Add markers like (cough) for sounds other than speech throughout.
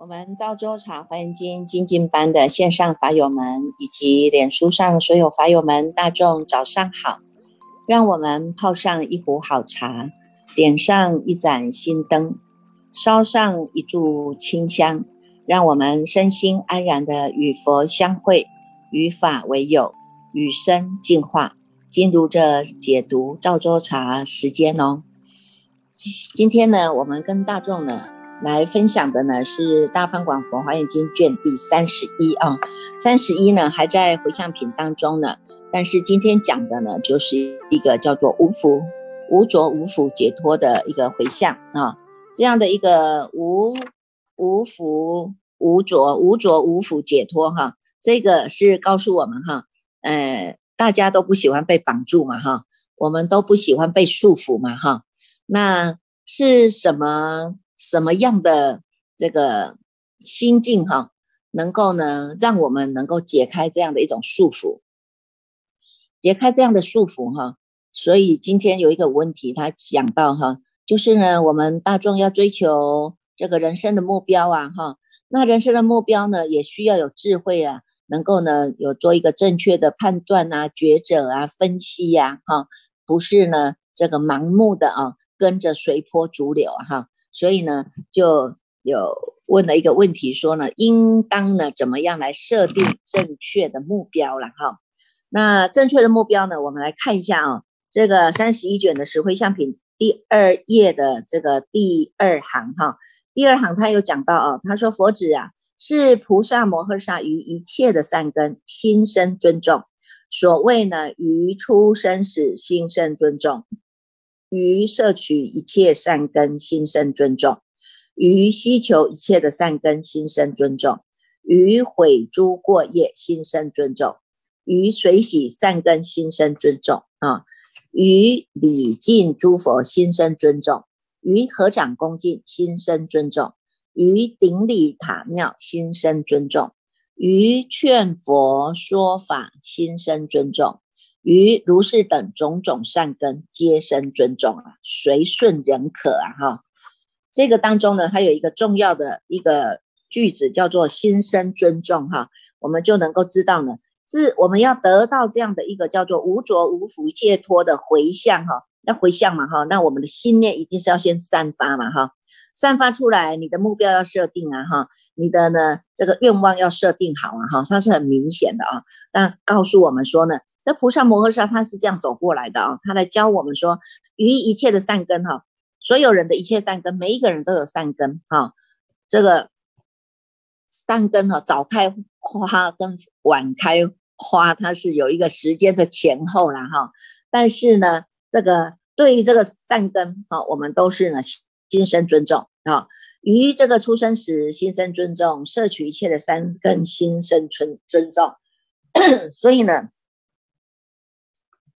我们赵州茶华严经精进班的线上法友们，以及脸书上所有法友们，大众早上好！让我们泡上一壶好茶，点上一盏心灯，烧上一炷清香，让我们身心安然的与佛相会，与法为友，与生进化。进入这解读赵州茶时间哦。今天呢，我们跟大众呢。来分享的呢是《大方广佛华严经》卷第三十一啊，三十一呢还在回向品当中呢，但是今天讲的呢就是一个叫做无福无着无福解脱的一个回向啊，这样的一个无无福无着无着无福解脱哈，这个是告诉我们哈，呃，大家都不喜欢被绑住嘛哈，我们都不喜欢被束缚嘛哈，那是什么？什么样的这个心境哈，能够呢，让我们能够解开这样的一种束缚，解开这样的束缚哈。所以今天有一个问题，他讲到哈，就是呢，我们大众要追求这个人生的目标啊哈，那人生的目标呢，也需要有智慧啊，能够呢有做一个正确的判断啊、抉择啊、分析呀哈，不是呢这个盲目的啊，跟着随波逐流啊哈。所以呢，就有问了一个问题，说呢，应当呢怎么样来设定正确的目标了哈？那正确的目标呢，我们来看一下啊，这个三十一卷的石灰相品第二页的这个第二行哈，第二行他有讲到啊，他说佛子啊，是菩萨摩诃萨于一切的善根心生尊重，所谓呢，于出生时心生尊重。于摄取一切善根心生尊重，于希求一切的善根心生尊重，于毁诸过业心生尊重，于随喜善根心生尊重啊，于礼敬诸佛心生尊重，于合掌恭敬心生尊重，于顶礼塔庙心生尊重，于劝佛说法心生尊重。于如是等种种善根，皆生尊重啊，随顺人可啊，哈。这个当中呢，还有一个重要的一个句子，叫做心生尊重哈，我们就能够知道呢，自我们要得到这样的一个叫做无着无福解脱的回向哈，要回向嘛哈，那我们的心念一定是要先散发嘛哈，散发出来，你的目标要设定啊哈，你的呢这个愿望要设定好啊哈，它是很明显的啊，那告诉我们说呢。那菩萨摩诃萨他是这样走过来的啊，他来教我们说，于一切的善根哈，所有人的一切善根，每一个人都有善根哈。这个善根哈，早开花跟晚开花，它是有一个时间的前后啦哈。但是呢，这个对于这个善根哈，我们都是呢心生尊重啊。于这个出生时心生尊重，摄取一切的善根心生尊尊重，(coughs) 所以呢。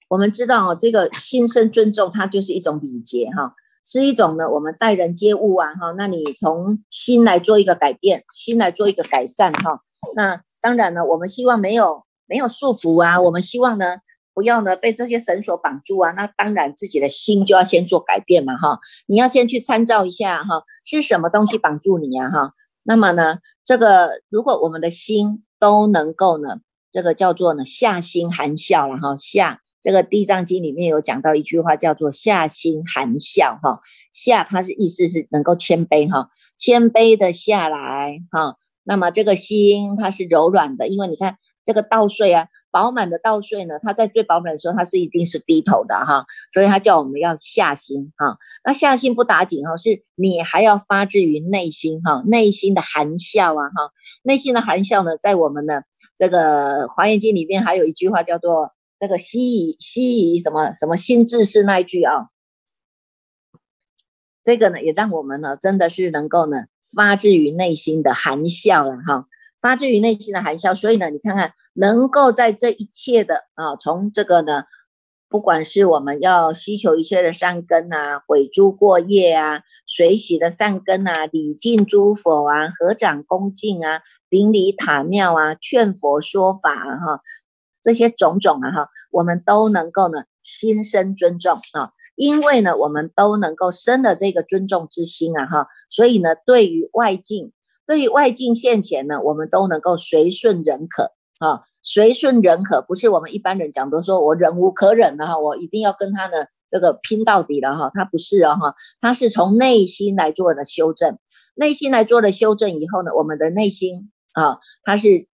我们知道哦，这个心生尊重，它就是一种礼节哈，是一种呢，我们待人接物啊哈。那你从心来做一个改变，心来做一个改善哈。那当然呢，我们希望没有没有束缚啊，我们希望呢，不要呢被这些绳索绑住啊。那当然自己的心就要先做改变嘛哈。你要先去参照一下哈，是什么东西绑住你啊哈？那么呢，这个如果我们的心都能够呢，这个叫做呢下心含笑了哈下。这个《地藏经》里面有讲到一句话，叫做“下心含笑”哈，下它是意思是能够谦卑哈，谦卑的下来哈。那么这个心它是柔软的，因为你看这个稻穗啊，饱满的稻穗呢，它在最饱满的时候，它是一定是低头的哈，所以它叫我们要下心哈。那下心不打紧哈，是你还要发自于内心哈，内心的含笑啊哈，内心的含笑呢，在我们的这个《华严经》里面还有一句话叫做。这个西夷西夷什么什么心智是那一句啊？这个呢，也让我们呢，真的是能够呢，发自于内心的含笑了哈，发自于内心的含笑。所以呢，你看看，能够在这一切的啊，从这个呢不管是我们要希求一切的善根啊，毁诸过业啊，随喜的善根啊，礼敬诸佛啊，合掌恭敬啊，顶礼塔庙啊，劝佛说法哈，这些种种啊哈，我们都能够呢心生尊重啊，因为呢我们都能够生了这个尊重之心啊哈，所以呢对于外境，对于外境现前呢，我们都能够随顺忍可。啊，随顺忍可不是我们一般人讲的，说我忍无可忍了哈，我一定要跟他呢这个拼到底了哈，他不是啊哈，他是从内心来做的修正，内心来做的修正以后呢，我们的内心啊，它是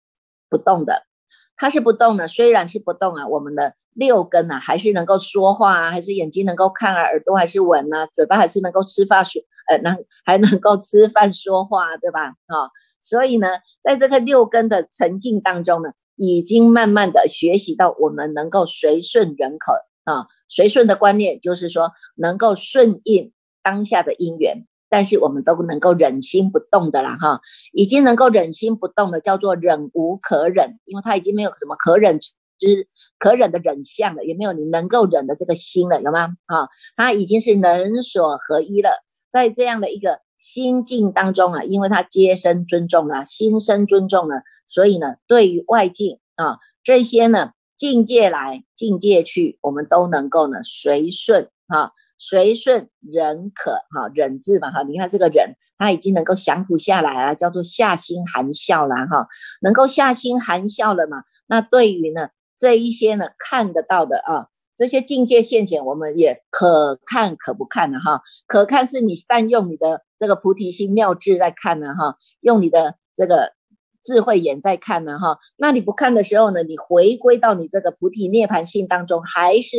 不动的，它是不动的，虽然是不动啊，我们的六根啊还是能够说话啊，还是眼睛能够看啊，耳朵还是闻啊，嘴巴还是能够吃饭说，呃，能还能够吃饭说话，对吧？啊，所以呢，在这个六根的沉静当中呢。已经慢慢的学习到，我们能够随顺人口啊，随顺的观念就是说，能够顺应当下的因缘，但是我们都能够忍心不动的啦哈，已经能够忍心不动的，叫做忍无可忍，因为他已经没有什么可忍之可忍的忍相了，也没有你能够忍的这个心了，有吗？啊，他已经是能所合一了，在这样的一个。心境当中啊，因为他皆生尊重了，心生尊重了，所以呢，对于外境啊这些呢境界来境界去，我们都能够呢随顺哈，随顺忍可哈，忍字嘛哈，你看这个忍，他已经能够降服下来了，叫做下心含笑了哈，能够下心含笑了嘛，那对于呢这一些呢看得到的啊。这些境界现前，我们也可看可不看的哈。可看是你善用你的这个菩提心妙智在看呢哈，用你的这个智慧眼在看呢哈。那你不看的时候呢，你回归到你这个菩提涅盘性当中，还是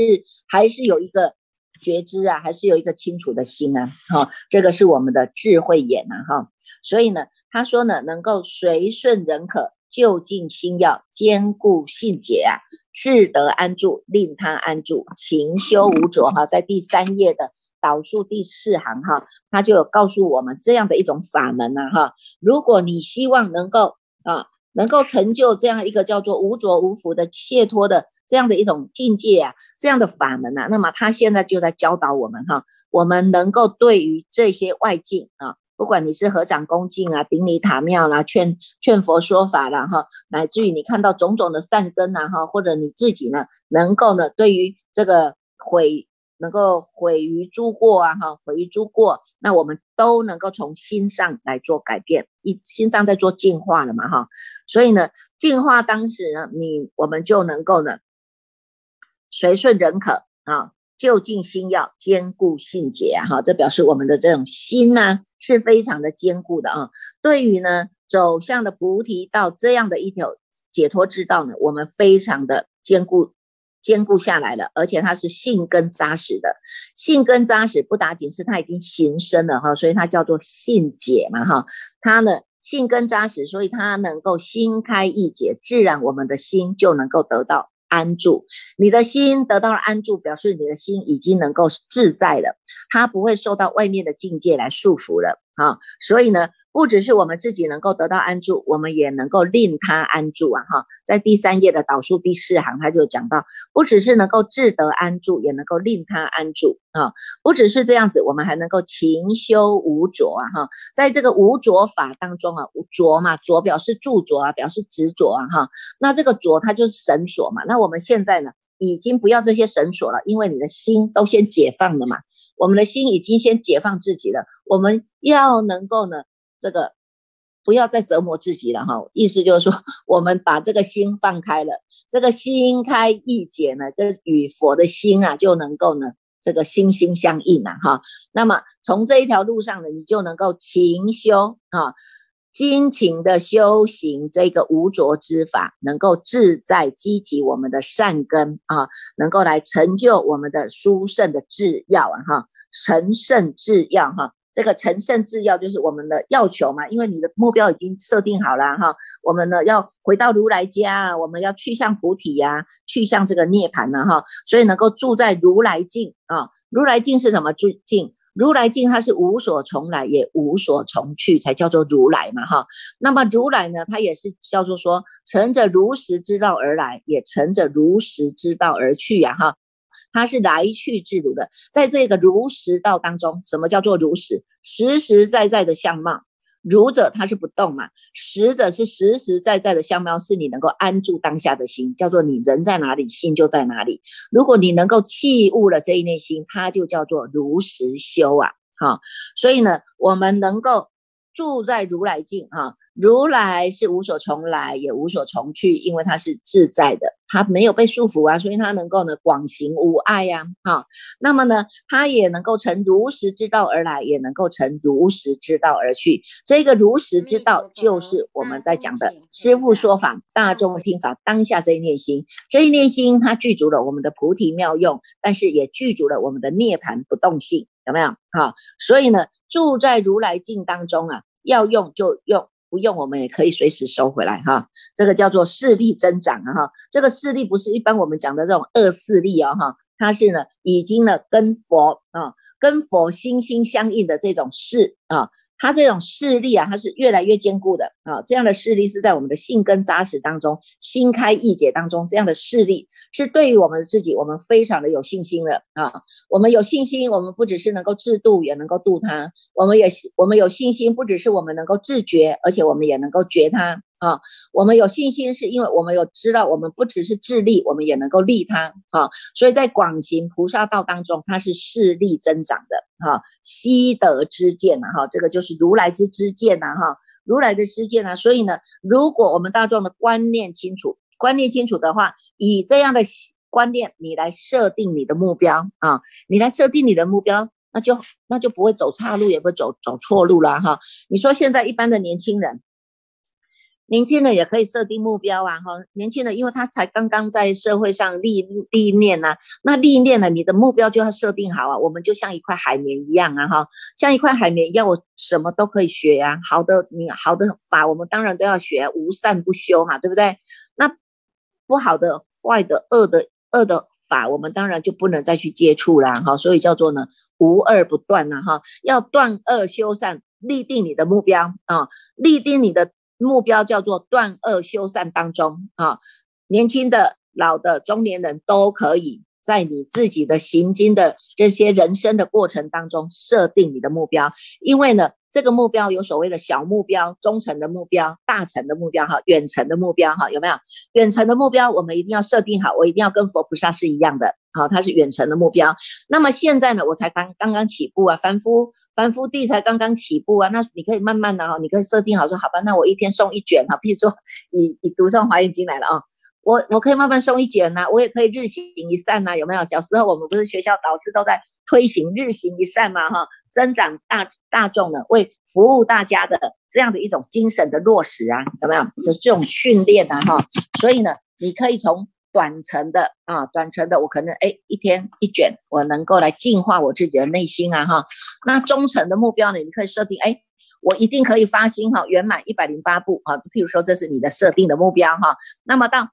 还是有一个觉知啊，还是有一个清楚的心啊哈。这个是我们的智慧眼呐哈。所以呢，他说呢，能够随顺人可。就近心要坚固信解啊，志得安住，令他安住，勤修无着哈，在第三页的导数第四行哈，他就有告诉我们这样的一种法门呐哈。如果你希望能够啊，能够成就这样一个叫做无着无福的解脱的这样的一种境界啊，这样的法门呐，那么他现在就在教导我们哈，我们能够对于这些外境啊。不管你是合掌恭敬啊，顶礼塔庙啦，劝劝佛说法啦，哈，乃至于你看到种种的善根呐，哈，或者你自己呢，能够呢，对于这个毁，能够毁于诸过啊，哈，毁于诸过，那我们都能够从心上来做改变，一心上在做净化了嘛，哈，所以呢，净化当时呢，你我们就能够呢，随顺人可啊。就近心要坚固信解啊，哈，这表示我们的这种心呢是非常的坚固的啊。对于呢走向的菩提道这样的一条解脱之道呢，我们非常的坚固，坚固下来了，而且它是性根扎实的，性根扎实不打紧是它已经形生了哈，所以它叫做性解嘛哈，它呢性根扎实，所以它能够心开意解，自然我们的心就能够得到。安住，你的心得到了安住，表示你的心已经能够自在了，它不会受到外面的境界来束缚了。啊，所以呢，不只是我们自己能够得到安住，我们也能够令他安住啊！哈，在第三页的导数第四行，他就讲到，不只是能够自得安住，也能够令他安住啊！不只是这样子，我们还能够勤修无着啊！哈，在这个无着法当中啊，着嘛，着表示著着啊，表示执着啊！哈，那这个着它就是绳索嘛。那我们现在呢，已经不要这些绳索了，因为你的心都先解放了嘛。我们的心已经先解放自己了，我们要能够呢，这个不要再折磨自己了哈。意思就是说，我们把这个心放开了，这个心开意解呢，跟与佛的心啊，就能够呢，这个心心相印啊哈。那么从这一条路上呢，你就能够勤修啊。辛勤的修行这个无着之法，能够自在积极我们的善根啊，能够来成就我们的殊胜的智药啊哈，成圣智药哈，这个成圣智药就是我们的要求嘛，因为你的目标已经设定好了哈，我们呢要回到如来家，我们要去向菩提呀，去向这个涅槃了哈，所以能够住在如来境啊，如来境是什么住境？如来境，它是无所从来，也无所从去，才叫做如来嘛，哈。那么如来呢，它也是叫做说，乘着如实之道而来，也乘着如实之道而去呀，哈。它是来去自如的。在这个如实道当中，什么叫做如实？实实在在的相貌。如者他是不动嘛，实者是实实在在的相貌，是你能够安住当下的心，叫做你人在哪里，心就在哪里。如果你能够弃悟了这一内心，它就叫做如实修啊。好，所以呢，我们能够。住在如来境啊，如来是无所从来，也无所从去，因为他是自在的，他没有被束缚啊，所以他能够呢广行无碍呀，哈。那么呢，他也能够成如实之道而来，也能够成如实之道而去。这个如实之道，就是我们在讲的师父说法，大众听法，当下这一念心，这一念心，它具足了我们的菩提妙用，但是也具足了我们的涅盘不动性。有没有？好，所以呢，住在如来境当中啊，要用就用，不用我们也可以随时收回来哈。这个叫做势力增长啊哈。这个势力不是一般我们讲的这种恶势力哦哈，它是呢已经呢跟佛啊跟佛心心相印的这种势啊。他这种势力啊，它是越来越坚固的啊。这样的势力是在我们的性根扎实当中，心开意解当中，这样的势力是对于我们自己，我们非常的有信心的啊。我们有信心，我们不只是能够自度，也能够度他。我们也我们有信心，不只是我们能够自觉，而且我们也能够觉他。啊，我们有信心，是因为我们有知道，我们不只是自利，我们也能够利他啊。所以在广行菩萨道当中，它是势力增长的哈，悉德之见呐哈，这个就是如来之知见呐哈，如来的知见呐。所以呢，如果我们大众的观念清楚，观念清楚的话，以这样的观念，你来设定你的目标啊，你来设定你的目标，那就那就不会走岔路，也不会走走错路了哈。你说现在一般的年轻人。年轻人也可以设定目标啊，哈，年轻人因为他才刚刚在社会上历历练呐，那历练了，你的目标就要设定好啊。我们就像一块海绵一样啊，哈，像一块海绵一样，我什么都可以学呀。好的，你好的法，我们当然都要学，无善不修嘛，对不对？那不好的、坏的、恶的、恶的法，我们当然就不能再去接触啦，哈。所以叫做呢，无恶不断呐，哈，要断恶修善，立定你的目标啊，立定你的。目标叫做断恶修善当中啊，年轻的、老的、中年人都可以在你自己的行经的这些人生的过程当中设定你的目标，因为呢。这个目标有所谓的小目标、中层的目标、大层的目标，哈，远程的目标，哈，有没有？远程的目标我们一定要设定好，我一定要跟佛菩萨是一样的，好，它是远程的目标。那么现在呢，我才刚刚刚起步啊，凡夫凡夫地才刚刚起步啊，那你可以慢慢的哈，你可以设定好说，好吧，那我一天送一卷哈，譬如说 (laughs) 你你读上华严经来了啊。我我可以慢慢送一卷呐，我也可以日行一善呐，有没有？小时候我们不是学校导师都在推行日行一善嘛，哈，增长大大众的为服务大家的这样的一种精神的落实啊，有没有？就这种训练啊，哈，所以呢，你可以从短程的啊，短程的，我可能哎一天一卷，我能够来净化我自己的内心啊，哈。那中程的目标呢，你可以设定哎，我一定可以发心哈，圆满一百零八步啊，譬如说这是你的设定的目标哈。那么到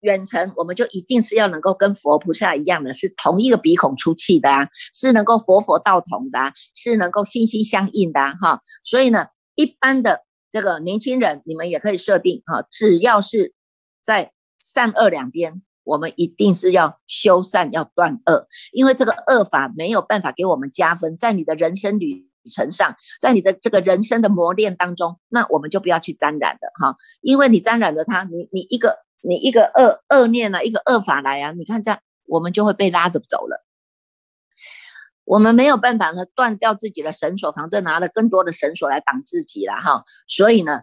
远程我们就一定是要能够跟佛菩萨一样的，是同一个鼻孔出气的啊，是能够佛佛道同的，是能够心心相印的哈。所以呢，一般的这个年轻人，你们也可以设定哈，只要是在善恶两边，我们一定是要修善，要断恶，因为这个恶法没有办法给我们加分，在你的人生旅程上，在你的这个人生的磨练当中，那我们就不要去沾染的哈，因为你沾染了它，你你一个。你一个恶恶念啊，一个恶法来啊，你看这样，我们就会被拉着走了。我们没有办法呢，断掉自己的绳索，反正拿了更多的绳索来绑自己了哈。所以呢，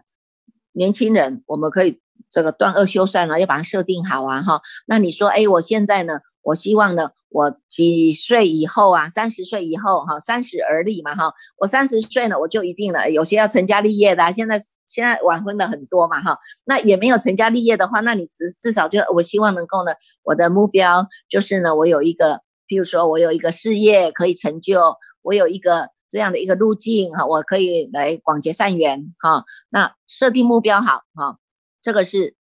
年轻人，我们可以。这个断恶修善呢，要把它设定好啊，哈。那你说，哎，我现在呢，我希望呢，我几岁以后啊，三十岁以后，哈，三十而立嘛，哈。我三十岁呢，我就一定了。有些要成家立业的，现在现在晚婚的很多嘛，哈。那也没有成家立业的话，那你至至少就我希望能够呢，我的目标就是呢，我有一个，譬如说我有一个事业可以成就，我有一个这样的一个路径哈，我可以来广结善缘哈。那设定目标好哈。这个是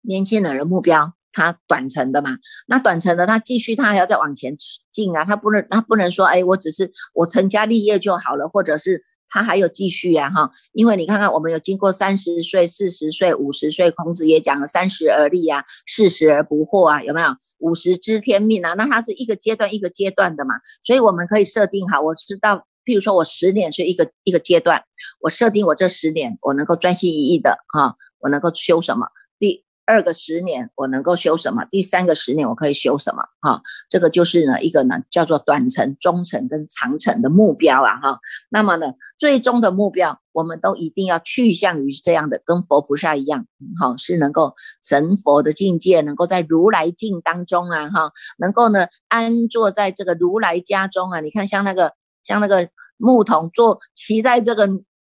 年轻人的目标，他短程的嘛。那短程的，他继续，他还要再往前进啊。他不能，他不能说，哎，我只是我成家立业就好了，或者是他还有继续呀哈，因为你看看我们有经过三十岁、四十岁、五十岁，孔子也讲了三十而立啊，四十而不惑啊，有没有？五十知天命啊，那它是一个阶段一个阶段的嘛，所以我们可以设定好，我知道，譬如说我十年是一个一个阶段，我设定我这十年我能够专心一意的哈，我能够修什么？第。二个十年我能够修什么？第三个十年我可以修什么？哈，这个就是呢一个呢叫做短程、中程跟长程的目标啊哈。那么呢，最终的目标我们都一定要去向于这样的，跟佛菩萨一样，哈，是能够成佛的境界，能够在如来境当中啊哈，能够呢安坐在这个如来家中啊。你看像那个像那个牧童坐骑在这个。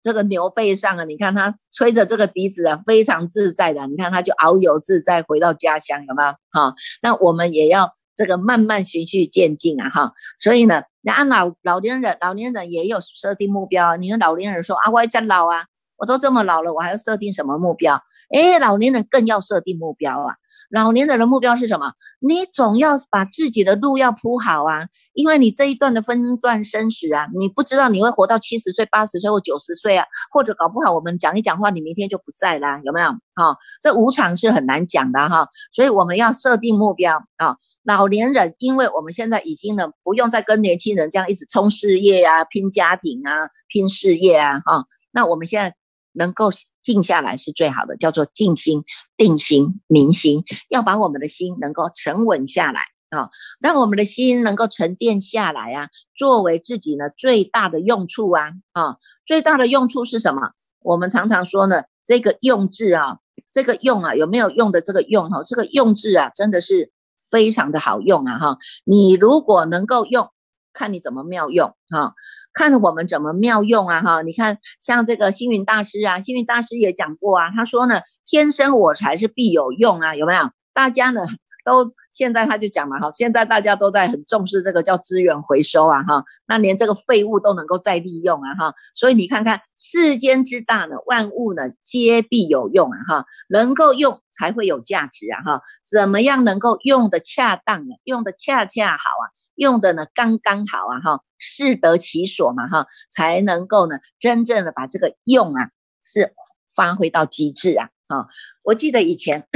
这个牛背上啊，你看他吹着这个笛子啊，非常自在的。你看他就遨游自在，回到家乡，有没有？哈，那我们也要这个慢慢循序渐进啊，哈。所以呢，你按老老年人，老年人也有设定目标。你说老年人说啊，我也老啊，我都这么老了，我还要设定什么目标？哎，老年人更要设定目标啊。老年人的目标是什么？你总要把自己的路要铺好啊，因为你这一段的分段生死啊，你不知道你会活到七十岁、八十岁或九十岁啊，或者搞不好我们讲一讲话，你明天就不在啦，有没有？哈，这无常是很难讲的哈，所以我们要设定目标啊。老年人，因为我们现在已经呢，不用再跟年轻人这样一直冲事业啊、拼家庭啊、拼事业啊，哈，那我们现在。能够静下来是最好的，叫做静心、定心、明心，要把我们的心能够沉稳下来啊，让我们的心能够沉淀下来啊，作为自己呢最大的用处啊啊，最大的用处是什么？我们常常说呢，这个用字啊，这个用啊，有没有用的这个用哈？这个用字啊，真的是非常的好用啊哈！你如果能够用。看你怎么妙用哈，看我们怎么妙用啊哈！你看像这个星云大师啊，星云大师也讲过啊，他说呢，天生我材是必有用啊，有没有？大家呢？都现在他就讲嘛哈，现在大家都在很重视这个叫资源回收啊哈，那连这个废物都能够再利用啊哈，所以你看看世间之大呢，万物呢皆必有用啊哈，能够用才会有价值啊哈，怎么样能够用的恰当啊？用的恰恰好啊，用的呢刚刚好啊哈，适得其所嘛哈，才能够呢真正的把这个用啊是发挥到极致啊哈，我记得以前。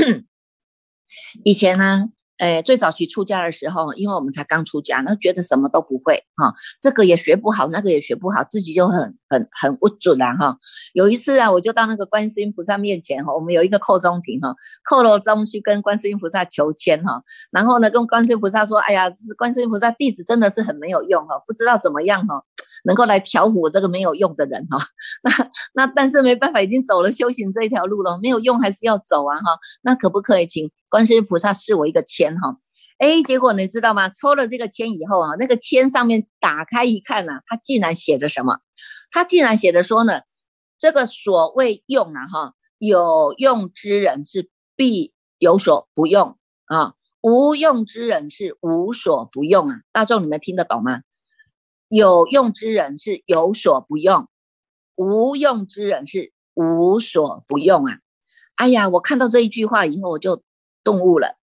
以前呢，诶，最早期出家的时候，因为我们才刚出家，那觉得什么都不会哈，这个也学不好，那个也学不好，自己就很很很不准了哈。有一次啊，我就到那个观世音菩萨面前哈，我们有一个扣中庭哈，扣了中去跟观世音菩萨求签哈，然后呢，跟观世音菩萨说，哎呀，是观世音菩萨弟子真的是很没有用哈，不知道怎么样哈。能够来调伏这个没有用的人哈，(laughs) 那那但是没办法，已经走了修行这一条路了，没有用还是要走啊哈。那可不可以请观世音菩萨赐我一个签哈？哎，结果你知道吗？抽了这个签以后啊，那个签上面打开一看呢，它竟然写着什么？它竟然写着说呢，这个所谓用啊哈，有用之人是必有所不用啊，无用之人是无所不用啊。大众你们听得懂吗？有用之人是有所不用，无用之人是无所不用啊！哎呀，我看到这一句话以后，我就动物了，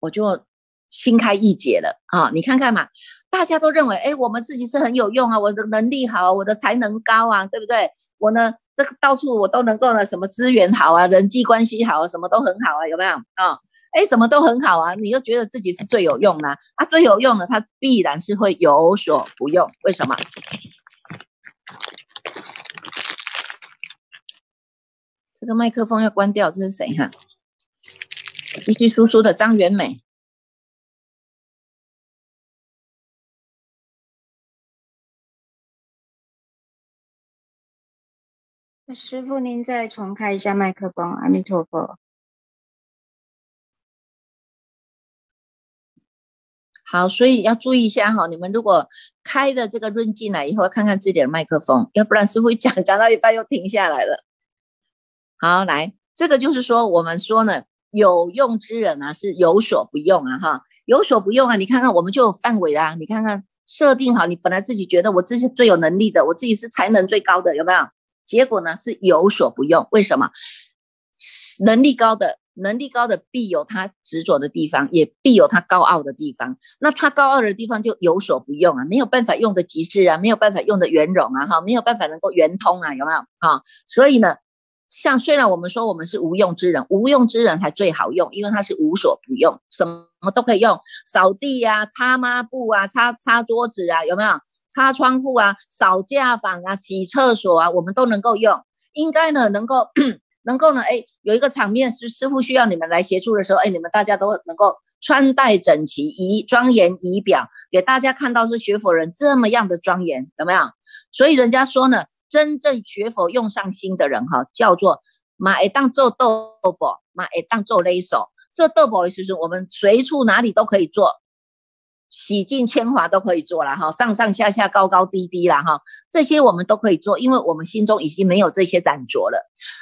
我就心开意解了啊！你看看嘛，大家都认为，哎，我们自己是很有用啊，我的能力好，我的才能高啊，对不对？我呢，这个到处我都能够呢，什么资源好啊，人际关系好啊，什么都很好啊，有没有啊？哎，什么都很好啊，你又觉得自己是最有用的啊？最有用的，他必然是会有所不用。为什么？这个麦克风要关掉，这是谁哈？继续输出的张元美。师傅，您再重开一下麦克风。阿弥陀佛。好，所以要注意一下哈，你们如果开的这个润进来以后，看看自己的麦克风，要不然师傅讲讲到一半又停下来了。好，来，这个就是说，我们说呢，有用之人啊是有所不用啊哈，有所不用啊，你看看我们就有范围啊，你看看设定好，你本来自己觉得我自己最有能力的，我自己是才能最高的，有没有？结果呢是有所不用，为什么？能力高的。能力高的必有他执着的地方，也必有他高傲的地方。那他高傲的地方就有所不用啊，没有办法用的极致啊，没有办法用的圆融啊，哈，没有办法能够圆通啊，有没有？哈，所以呢，像虽然我们说我们是无用之人，无用之人才最好用，因为他是无所不用，什么都可以用，扫地呀，擦抹布啊，擦擦桌子啊，有没有？擦窗户啊，扫架房啊，洗厕所啊，我们都能够用。应该呢，能够。(coughs) 能够呢？哎，有一个场面是师傅需要你们来协助的时候，哎，你们大家都能够穿戴整齐，仪庄严仪表，给大家看到是学佛人这么样的庄严，有没有？所以人家说呢，真正学佛用上心的人哈，叫做马爱当做豆腐，马爱当做勒手。这豆宝的师傅，我们随处哪里都可以做。洗尽铅华都可以做了哈，上上下下高高低低了哈，这些我们都可以做，因为我们心中已经没有这些染着了。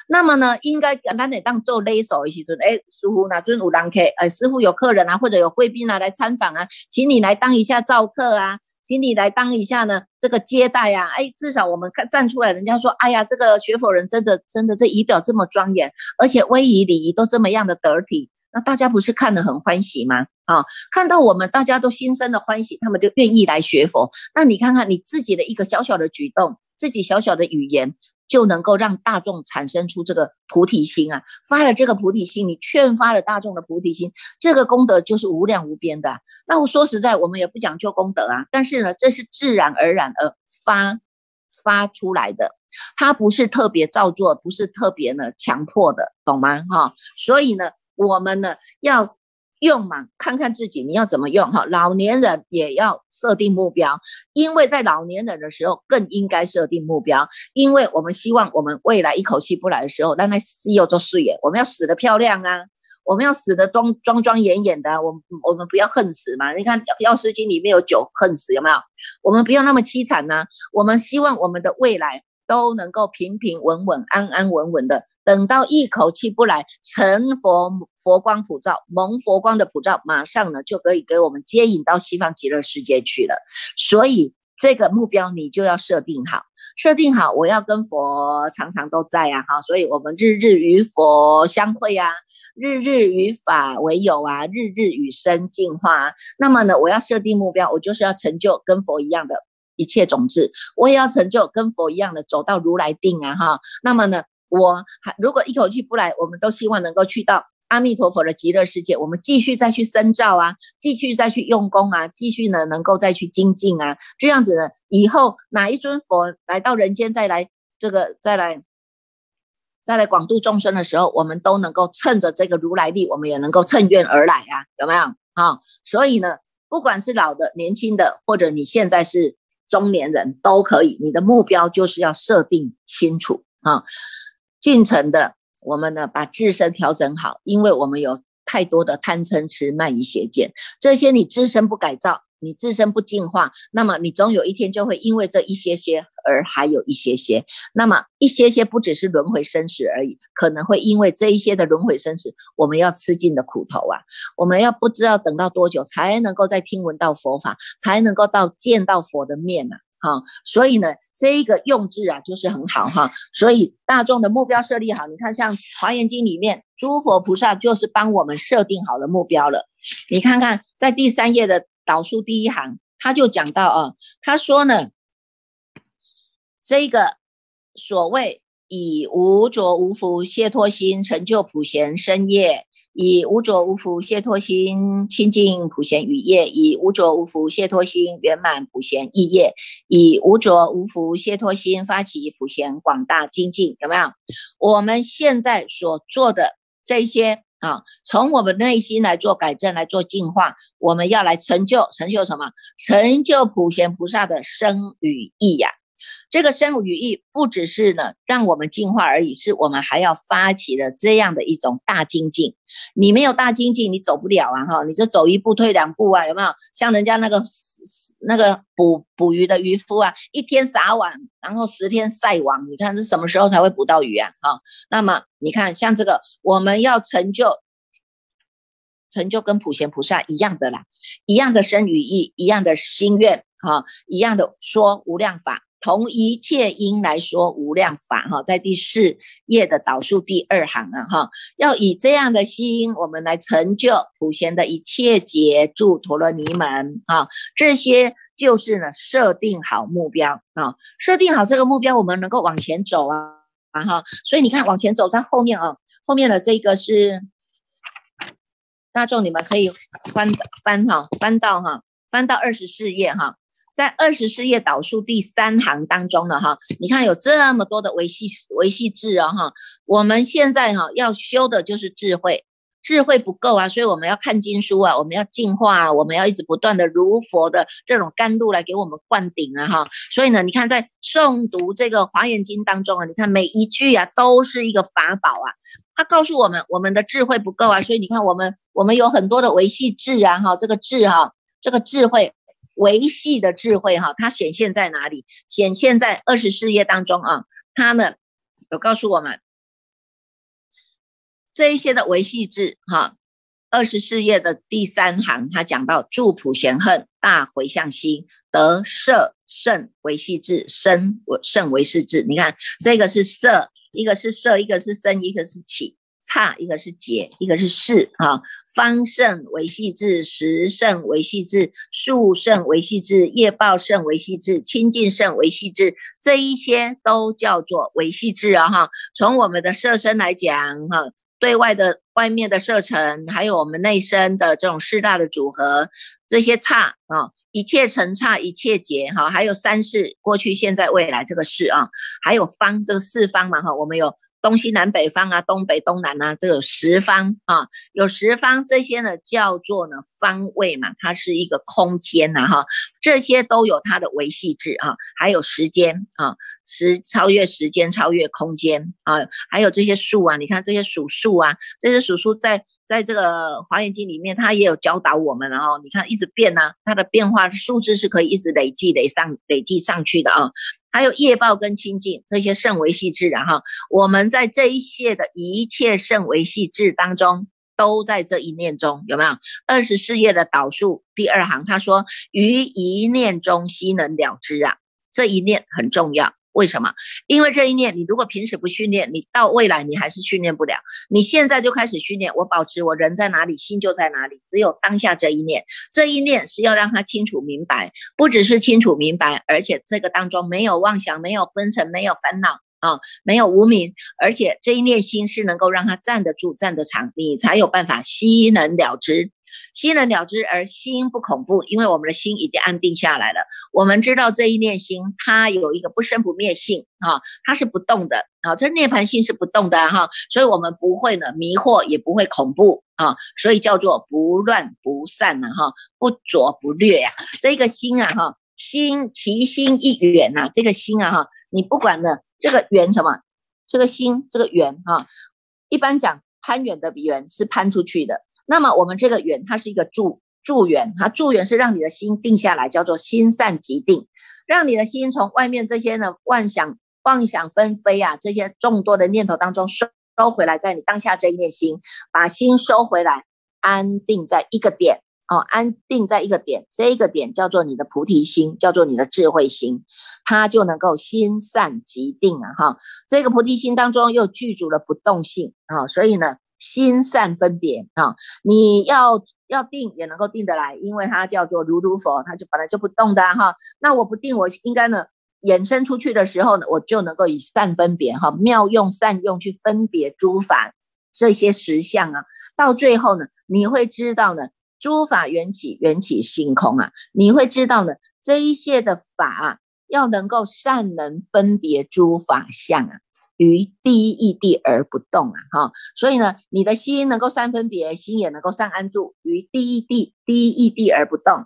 那么呢，应该简单的当做勒手一起做。哎，师傅那尊五郎 K，哎，师傅有客人啊，或者有贵宾啊来参访啊，请你来当一下照客啊，请你来当一下呢这个接待啊。哎，至少我们看站出来，人家说，哎呀，这个学佛人真的真的这仪表这么庄严，而且威仪礼仪都这么样的得体。那大家不是看得很欢喜吗？啊，看到我们大家都心生的欢喜，他们就愿意来学佛。那你看看你自己的一个小小的举动，自己小小的语言，就能够让大众产生出这个菩提心啊！发了这个菩提心，你劝发了大众的菩提心，这个功德就是无量无边的。那我说实在，我们也不讲究功德啊，但是呢，这是自然而然而发发出来的，它不是特别造作，不是特别呢强迫的，懂吗？哈，所以呢。我们呢要用嘛，看看自己你要怎么用哈。老年人也要设定目标，因为在老年人的时候更应该设定目标，因为我们希望我们未来一口气不来的时候，让那死又做事业，我们要死的漂亮啊，我们要死的庄庄庄严严的，我我们不要恨死嘛。你看《药师经》里面有九恨死，有没有？我们不要那么凄惨呢。我们希望我们的未来都能够平平稳稳、安安稳稳的。等到一口气不来，成佛佛光普照，蒙佛光的普照，马上呢就可以给我们接引到西方极乐世界去了。所以这个目标你就要设定好，设定好，我要跟佛常常都在啊，哈，所以我们日日与佛相会啊，日日与法为友啊，日日与生进化。那么呢，我要设定目标，我就是要成就跟佛一样的一切种子，我也要成就跟佛一样的走到如来定啊，哈。那么呢？我还如果一口气不来，我们都希望能够去到阿弥陀佛的极乐世界。我们继续再去深造啊，继续再去用功啊，继续呢能够再去精进啊。这样子呢，以后哪一尊佛来到人间，再来这个再来再来广度众生的时候，我们都能够趁着这个如来力，我们也能够趁愿而来啊，有没有？啊，所以呢，不管是老的、年轻的，或者你现在是中年人，都可以。你的目标就是要设定清楚啊。进程的，我们呢把自身调整好，因为我们有太多的贪嗔痴慢疑邪见，这些你自身不改造，你自身不净化，那么你总有一天就会因为这一些些而还有一些些，那么一些些不只是轮回生死而已，可能会因为这一些的轮回生死，我们要吃尽的苦头啊，我们要不知道等到多久才能够再听闻到佛法，才能够到见到佛的面呢？好，所以呢，这一个用字啊，就是很好哈。所以大众的目标设立好，你看像《华严经》里面，诸佛菩萨就是帮我们设定好了目标了。你看看在第三页的导数第一行，他就讲到啊，他说呢，这个所谓以无着无福解脱心成就普贤身业。以无着无福解脱心清净普贤语业，以无着无福解脱心圆满普贤意业，以无着无福解脱心发起普贤广大精进，有没有？我们现在所做的这些啊，从我们内心来做改正，来做净化，我们要来成就，成就什么？成就普贤菩萨的生与意呀。这个生与意不只是呢让我们进化而已，是我们还要发起了这样的一种大精进。你没有大精进，你走不了啊！哈，你就走一步退两步啊，有没有？像人家那个那个捕捕鱼的渔夫啊，一天撒网，然后十天晒网，你看是什么时候才会捕到鱼啊？哈，那么你看像这个，我们要成就成就跟普贤菩萨一样的啦，一样的生与意，一样的心愿，哈，一样的说无量法。同一切因来说无量法哈，在第四页的导数第二行啊哈，要以这样的心，我们来成就普贤的一切劫住陀罗尼门啊，这些就是呢设定好目标啊，设定好这个目标，我们能够往前走啊啊哈，所以你看往前走在后面啊，后面的这个是大众，你们可以翻翻哈，翻到哈，翻到二十四页哈。在二十四页导数第三行当中呢，哈，你看有这么多的维系维系智啊，哈，我们现在哈要修的就是智慧，智慧不够啊，所以我们要看经书啊，我们要进化啊，我们要一直不断的如佛的这种甘露来给我们灌顶啊，哈，所以呢，你看在诵读这个华严经当中啊，你看每一句啊都是一个法宝啊，它告诉我们我们的智慧不够啊，所以你看我们我们有很多的维系智啊，哈，这个智哈，这个智慧。维系的智慧哈，它显现在哪里？显现在二十四页当中啊。它呢有告诉我们这一些的维系智哈。二十四页的第三行，它讲到助普贤恨大回向心得色胜维系智生胜维系智。你看这个是色，一个是色，一个是生，一个是起。差一个是解，一个是事啊。方胜维系智，时胜维系智，数胜维系智，业报胜维系智，清净胜维系智，这一些都叫做维系智啊哈。从我们的色身来讲哈，对外的外面的色尘，还有我们内身的这种四大的组合，这些差啊，一切成差，一切结哈，还有三世过去、现在、未来这个事啊，还有方这个四方嘛哈，我们有。东西南北方啊，东北东南啊，这个十方啊，有十方这些呢，叫做呢方位嘛，它是一个空间呐哈，这些都有它的维系制啊，还有时间啊，时超越时间，超越空间啊，还有这些数啊，你看这些数数啊，这些数数在在这个华严经里面，它也有教导我们，然后你看一直变呐，它的变化数字是可以一直累计累上累计上去的啊。还有业报跟清净这些圣维系智，然后我们在这一切的一切圣维系智当中，都在这一念中，有没有？二十四页的导数第二行，他说于一念中悉能了知啊，这一念很重要。为什么？因为这一念，你如果平时不训练，你到未来你还是训练不了。你现在就开始训练，我保持我人在哪里，心就在哪里。只有当下这一念，这一念是要让他清楚明白，不只是清楚明白，而且这个当中没有妄想，没有分层，没有烦恼啊，没有无名，而且这一念心是能够让他站得住、站得长，你才有办法悉能了之。心能了之而心不恐怖，因为我们的心已经安定下来了。我们知道这一念心，它有一个不生不灭性啊，它是不动的啊，这涅盘性是不动的哈，所以我们不会呢迷惑，也不会恐怖啊，所以叫做不乱不散呐哈，不浊不劣呀。这个心啊哈，心其心一远呐，这个心啊哈，你不管呢这个圆什么，这个心这个圆哈，一般讲攀远的圆是攀出去的。那么我们这个缘，它是一个助助缘，它助缘是让你的心定下来，叫做心善即定，让你的心从外面这些呢妄想妄想纷飞啊，这些众多的念头当中收收回来，在你当下这一念心，把心收回来，安定在一个点。哦，安定在一个点，这一个点叫做你的菩提心，叫做你的智慧心，它就能够心善即定啊哈，这个菩提心当中又具足了不动性啊，所以呢。心善分别啊，你要要定也能够定得来，因为它叫做如如佛，它就本来就不动的哈。那我不定，我应该呢衍生出去的时候呢，我就能够以善分别哈，妙用善用去分别诸法这些实相啊。到最后呢，你会知道呢，诸法缘起，缘起性空啊。你会知道呢，这一些的法要能够善能分别诸法相啊。于第一义地而不动啊，哈，所以呢，你的心能够善分别，心也能够善安住于第一地第一义地而不动。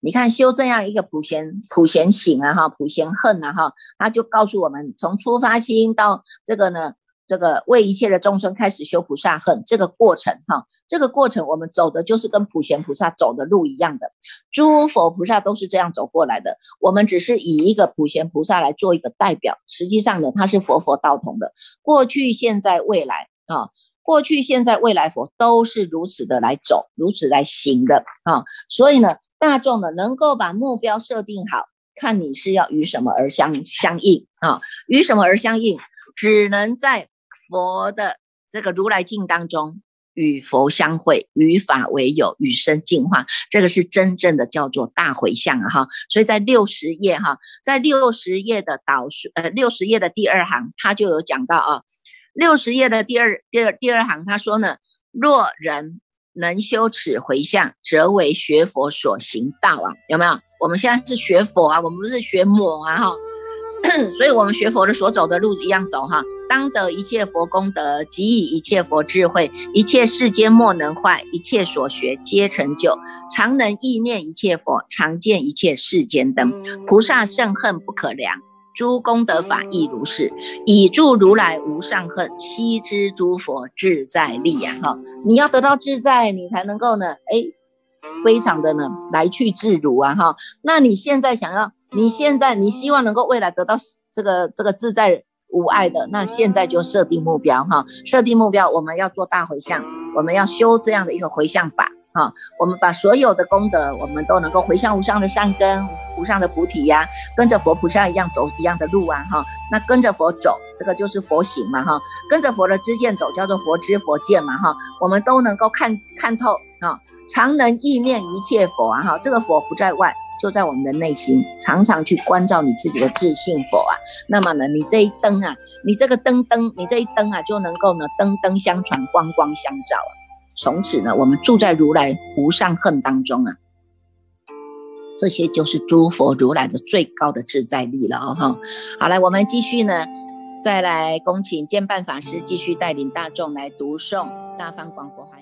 你看修这样一个普贤普贤行啊，哈，普贤恨啊，哈，他就告诉我们，从出发心到这个呢。这个为一切的众生开始修菩萨恨这个过程，哈，这个过程我们走的就是跟普贤菩萨走的路一样的，诸佛菩萨都是这样走过来的，我们只是以一个普贤菩萨来做一个代表，实际上呢，他是佛佛道同的，过去、现在、未来啊，过去、现在、未来佛都是如此的来走，如此来行的啊，所以呢，大众呢能够把目标设定好，看你是要与什么而相相应啊？与什么而相应？只能在佛的这个如来境当中。与佛相会，与法为友，与生净化，这个是真正的叫做大回向啊哈。所以在六十页哈，在六十页的导数呃六十页的第二行，他就有讲到啊，六十页的第二第二第二行，他说呢，若人能修此回向，则为学佛所行道啊，有没有？我们现在是学佛啊，我们不是学魔啊哈。(clears throat) 所以，我们学佛的所走的路一样走哈。当得一切佛功德，即以一切佛智慧，一切世间莫能坏，一切所学皆成就。常能意念一切佛，常见一切世间灯。菩萨圣恨不可量，诸功德法亦如是。以助如来无上恨，悉知诸佛自在力呀！哈，你要得到自在，你才能够呢，哎。非常的呢，来去自如啊哈。那你现在想要，你现在你希望能够未来得到这个这个自在无碍的，那现在就设定目标哈。设定目标，我们要做大回向，我们要修这样的一个回向法哈。我们把所有的功德，我们都能够回向无上的善根、无上的菩提呀，跟着佛菩萨一样走一样的路啊哈。那跟着佛走，这个就是佛行嘛哈。跟着佛的知见走，叫做佛知佛见嘛哈。我们都能够看看透。啊，常能意念一切佛啊！哈，这个佛不在外，就在我们的内心，常常去关照你自己的自信佛啊。那么呢，你这一灯啊，你这个灯灯，你这一灯啊，就能够呢，灯灯相传，光光相照啊。从此呢，我们住在如来无上恨当中啊。这些就是诸佛如来的最高的自在力了哦。哈，好来，我们继续呢，再来恭请建办法师继续带领大众来读诵《大方广佛华》。